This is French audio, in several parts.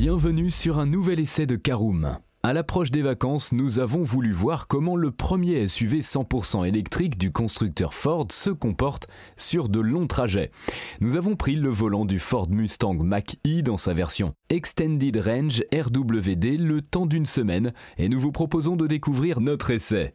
Bienvenue sur un nouvel essai de Caroom. À l'approche des vacances, nous avons voulu voir comment le premier SUV 100% électrique du constructeur Ford se comporte sur de longs trajets. Nous avons pris le volant du Ford Mustang Mach-E dans sa version Extended Range RWD le temps d'une semaine et nous vous proposons de découvrir notre essai.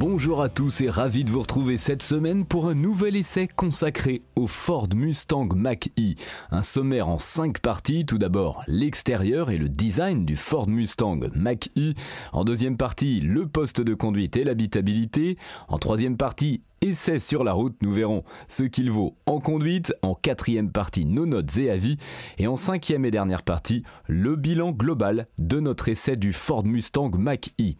Bonjour à tous et ravi de vous retrouver cette semaine pour un nouvel essai consacré au Ford Mustang Mach-E. Un sommaire en 5 parties, tout d'abord l'extérieur et le design du Ford Mustang Mach-E. En deuxième partie, le poste de conduite et l'habitabilité. En troisième partie, Essai sur la route, nous verrons ce qu'il vaut en conduite, en quatrième partie nos notes et avis, et en cinquième et dernière partie le bilan global de notre essai du Ford Mustang Mach-E.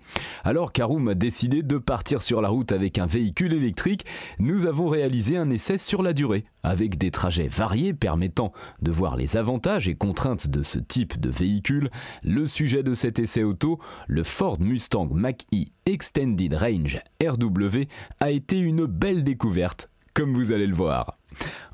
Alors Karoum a décidé de partir sur la route avec un véhicule électrique, nous avons réalisé un essai sur la durée, avec des trajets variés permettant de voir les avantages et contraintes de ce type de véhicule. Le sujet de cet essai auto, le Ford Mustang Mach-E Extended Range RW, a été une belle découverte, comme vous allez le voir.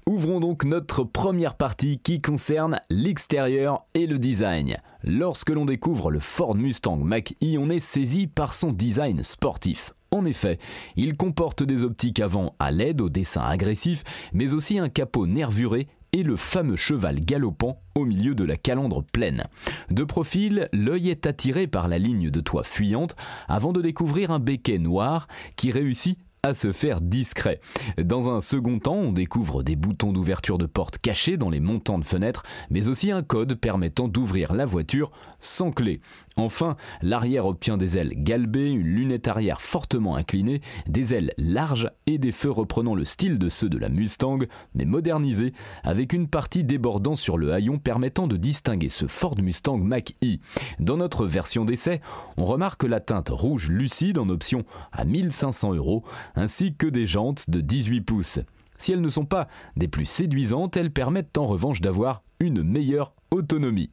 Ouvrons donc notre première partie qui concerne l'extérieur et le design. Lorsque l'on découvre le Ford Mustang Mach-E, on est saisi par son design sportif. En effet, il comporte des optiques avant à LED au dessin agressif, mais aussi un capot nervuré et le fameux cheval galopant au milieu de la calandre pleine. De profil, l'œil est attiré par la ligne de toit fuyante avant de découvrir un béquet noir qui réussit à se faire discret. Dans un second temps, on découvre des boutons d'ouverture de porte cachés dans les montants de fenêtres, mais aussi un code permettant d'ouvrir la voiture sans clé. Enfin, l'arrière obtient des ailes galbées, une lunette arrière fortement inclinée, des ailes larges et des feux reprenant le style de ceux de la Mustang, mais modernisés, avec une partie débordant sur le haillon permettant de distinguer ce Ford Mustang Mach-E. Dans notre version d'essai, on remarque la teinte rouge lucide en option à 1500 euros, ainsi que des jantes de 18 pouces. Si elles ne sont pas des plus séduisantes, elles permettent en revanche d'avoir une meilleure autonomie.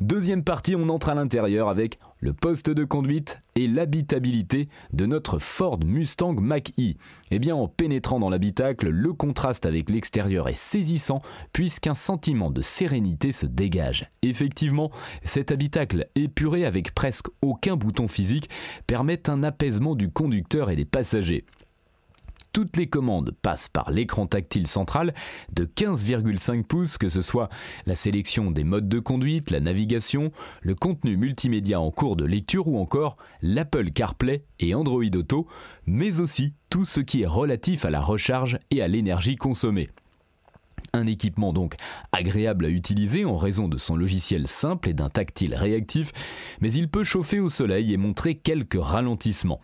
Deuxième partie, on entre à l'intérieur avec le poste de conduite et l'habitabilité de notre Ford Mustang Mach-E. Eh bien, en pénétrant dans l'habitacle, le contraste avec l'extérieur est saisissant puisqu'un sentiment de sérénité se dégage. Effectivement, cet habitacle épuré avec presque aucun bouton physique permet un apaisement du conducteur et des passagers. Toutes les commandes passent par l'écran tactile central de 15,5 pouces, que ce soit la sélection des modes de conduite, la navigation, le contenu multimédia en cours de lecture ou encore l'Apple CarPlay et Android Auto, mais aussi tout ce qui est relatif à la recharge et à l'énergie consommée. Un équipement donc agréable à utiliser en raison de son logiciel simple et d'un tactile réactif, mais il peut chauffer au soleil et montrer quelques ralentissements.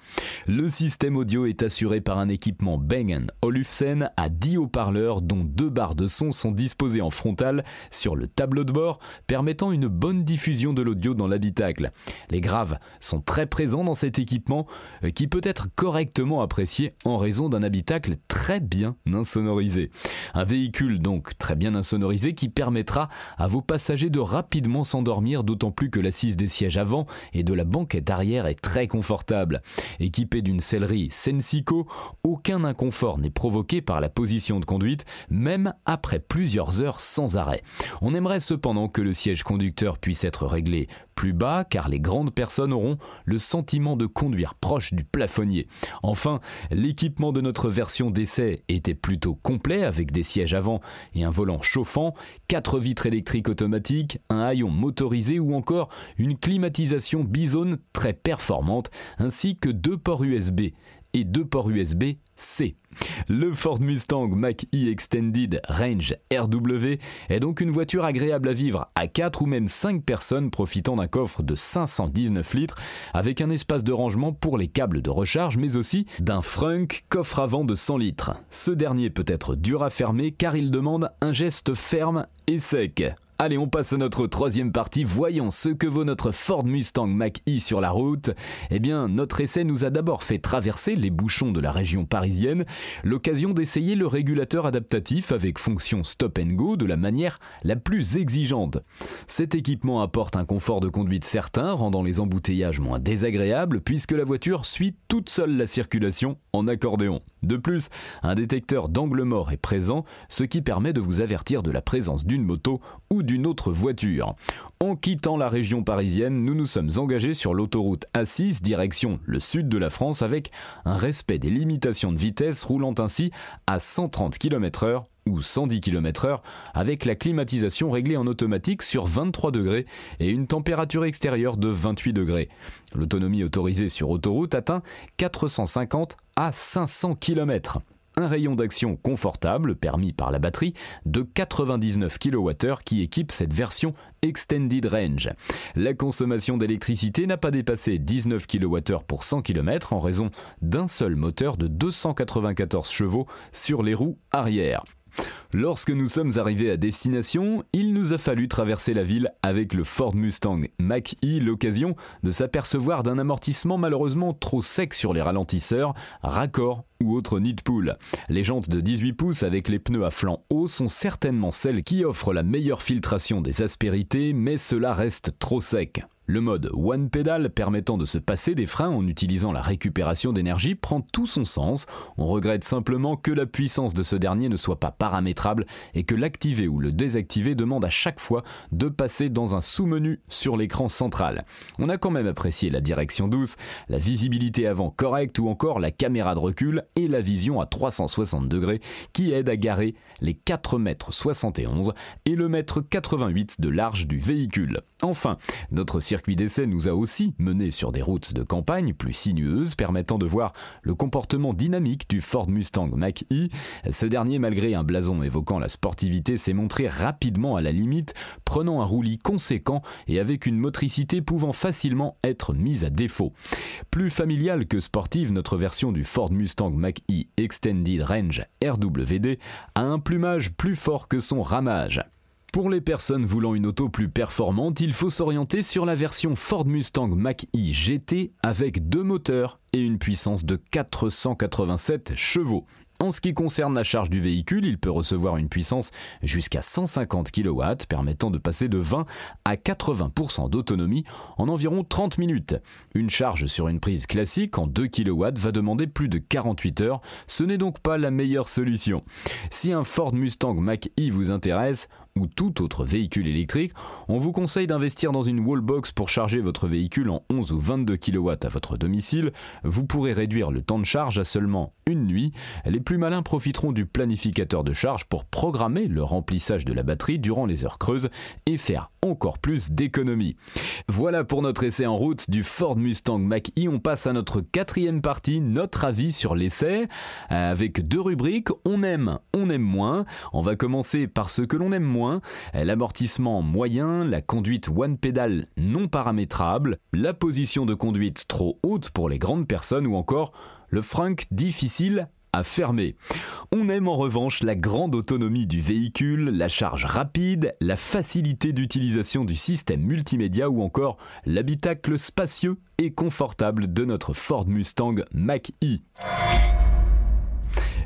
Le système audio est assuré par un équipement Bang Olufsen à 10 haut-parleurs dont deux barres de son sont disposées en frontal sur le tableau de bord, permettant une bonne diffusion de l'audio dans l'habitacle. Les graves sont très présents dans cet équipement euh, qui peut être correctement apprécié en raison d'un habitacle très bien insonorisé. Un véhicule très bien insonorisé qui permettra à vos passagers de rapidement s'endormir, d'autant plus que l'assise des sièges avant et de la banquette arrière est très confortable. Équipé d'une sellerie Sensico, aucun inconfort n'est provoqué par la position de conduite, même après plusieurs heures sans arrêt. On aimerait cependant que le siège conducteur puisse être réglé plus bas car les grandes personnes auront le sentiment de conduire proche du plafonnier. Enfin, l'équipement de notre version d'essai était plutôt complet avec des sièges avant et un volant chauffant, quatre vitres électriques automatiques, un haillon motorisé ou encore une climatisation bizone très performante ainsi que deux ports USB et deux ports USB-C. Le Ford Mustang Mach-E Extended Range RW est donc une voiture agréable à vivre à 4 ou même 5 personnes profitant d'un coffre de 519 litres avec un espace de rangement pour les câbles de recharge mais aussi d'un frunk coffre avant de 100 litres. Ce dernier peut être dur à fermer car il demande un geste ferme et sec. Allez, on passe à notre troisième partie. Voyons ce que vaut notre Ford Mustang Mach-E sur la route. Eh bien, notre essai nous a d'abord fait traverser les bouchons de la région parisienne, l'occasion d'essayer le régulateur adaptatif avec fonction stop and go de la manière la plus exigeante. Cet équipement apporte un confort de conduite certain, rendant les embouteillages moins désagréables puisque la voiture suit toute seule la circulation en accordéon. De plus, un détecteur d'angle mort est présent, ce qui permet de vous avertir de la présence d'une moto ou d'une autre voiture. En quittant la région parisienne, nous nous sommes engagés sur l'autoroute A6 direction le sud de la France avec un respect des limitations de vitesse roulant ainsi à 130 km/h ou 110 km/h avec la climatisation réglée en automatique sur 23 degrés et une température extérieure de 28 degrés. L'autonomie autorisée sur autoroute atteint 450 à 500 km un rayon d'action confortable permis par la batterie de 99 kWh qui équipe cette version Extended Range. La consommation d'électricité n'a pas dépassé 19 kWh pour 100 km en raison d'un seul moteur de 294 chevaux sur les roues arrière. Lorsque nous sommes arrivés à destination, il nous a fallu traverser la ville avec le Ford Mustang Mach-E, l'occasion de s'apercevoir d'un amortissement malheureusement trop sec sur les ralentisseurs, raccords ou autres nid pool. Les jantes de 18 pouces avec les pneus à flanc haut sont certainement celles qui offrent la meilleure filtration des aspérités, mais cela reste trop sec. Le mode One Pedal permettant de se passer des freins en utilisant la récupération d'énergie prend tout son sens. On regrette simplement que la puissance de ce dernier ne soit pas paramétrable et que l'activer ou le désactiver demande à chaque fois de passer dans un sous-menu sur l'écran central. On a quand même apprécié la direction douce, la visibilité avant correcte ou encore la caméra de recul et la vision à 360 degrés qui aide à garer les 4,71 m et le mètre 88 de large du véhicule. Enfin, notre circuit d'essai nous a aussi mené sur des routes de campagne plus sinueuses permettant de voir le comportement dynamique du Ford Mustang Mach-E. Ce dernier, malgré un blason évoquant la sportivité, s'est montré rapidement à la limite, prenant un roulis conséquent et avec une motricité pouvant facilement être mise à défaut. Plus familiale que sportive, notre version du Ford Mustang Mach-E Extended Range RWD a un plumage plus fort que son ramage. Pour les personnes voulant une auto plus performante, il faut s'orienter sur la version Ford Mustang Mach-E GT avec deux moteurs et une puissance de 487 chevaux. En ce qui concerne la charge du véhicule, il peut recevoir une puissance jusqu'à 150 kW, permettant de passer de 20 à 80% d'autonomie en environ 30 minutes. Une charge sur une prise classique en 2 kW va demander plus de 48 heures, ce n'est donc pas la meilleure solution. Si un Ford Mustang Mach-E vous intéresse, ou tout autre véhicule électrique, on vous conseille d'investir dans une wallbox pour charger votre véhicule en 11 ou 22 kW à votre domicile. Vous pourrez réduire le temps de charge à seulement une nuit. Les plus malins profiteront du planificateur de charge pour programmer le remplissage de la batterie durant les heures creuses et faire encore plus d'économies. Voilà pour notre essai en route du Ford Mustang Mach-E. On passe à notre quatrième partie, notre avis sur l'essai, avec deux rubriques, on aime, on aime moins. On va commencer par ce que l'on aime moins l'amortissement moyen, la conduite one pedal non paramétrable, la position de conduite trop haute pour les grandes personnes ou encore le frunk difficile à fermer. On aime en revanche la grande autonomie du véhicule, la charge rapide, la facilité d'utilisation du système multimédia ou encore l'habitacle spacieux et confortable de notre Ford Mustang Mach-E.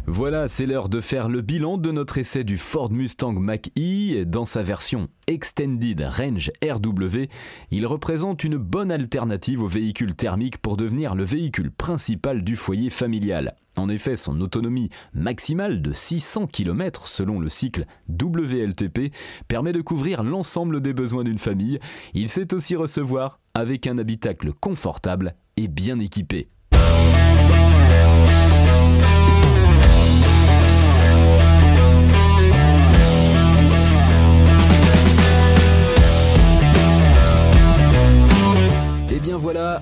Voilà, c'est l'heure de faire le bilan de notre essai du Ford Mustang Mach-E dans sa version Extended Range RW. Il représente une bonne alternative au véhicule thermique pour devenir le véhicule principal du foyer familial. En effet, son autonomie maximale de 600 km selon le cycle WLTP permet de couvrir l'ensemble des besoins d'une famille. Il sait aussi recevoir avec un habitacle confortable et bien équipé.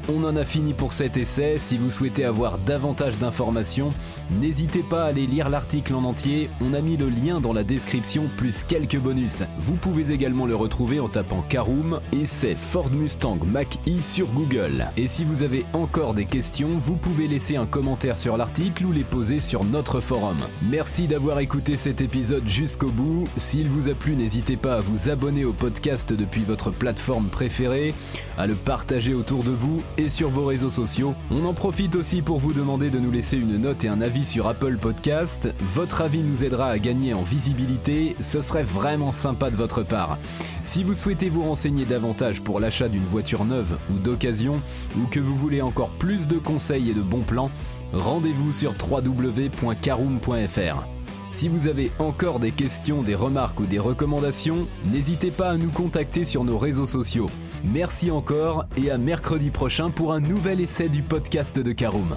On en a fini pour cet essai. Si vous souhaitez avoir davantage d'informations, n'hésitez pas à aller lire l'article en entier. On a mis le lien dans la description plus quelques bonus. Vous pouvez également le retrouver en tapant Caroom c'est Ford Mustang Mach-E sur Google. Et si vous avez encore des questions, vous pouvez laisser un commentaire sur l'article ou les poser sur notre forum. Merci d'avoir écouté cet épisode jusqu'au bout. S'il vous a plu, n'hésitez pas à vous abonner au podcast depuis votre plateforme préférée, à le partager autour vous et sur vos réseaux sociaux. On en profite aussi pour vous demander de nous laisser une note et un avis sur Apple Podcast. Votre avis nous aidera à gagner en visibilité, ce serait vraiment sympa de votre part. Si vous souhaitez vous renseigner davantage pour l'achat d'une voiture neuve ou d'occasion, ou que vous voulez encore plus de conseils et de bons plans, rendez-vous sur www.caroom.fr. Si vous avez encore des questions, des remarques ou des recommandations, n'hésitez pas à nous contacter sur nos réseaux sociaux. Merci encore et à mercredi prochain pour un nouvel essai du podcast de Caroom.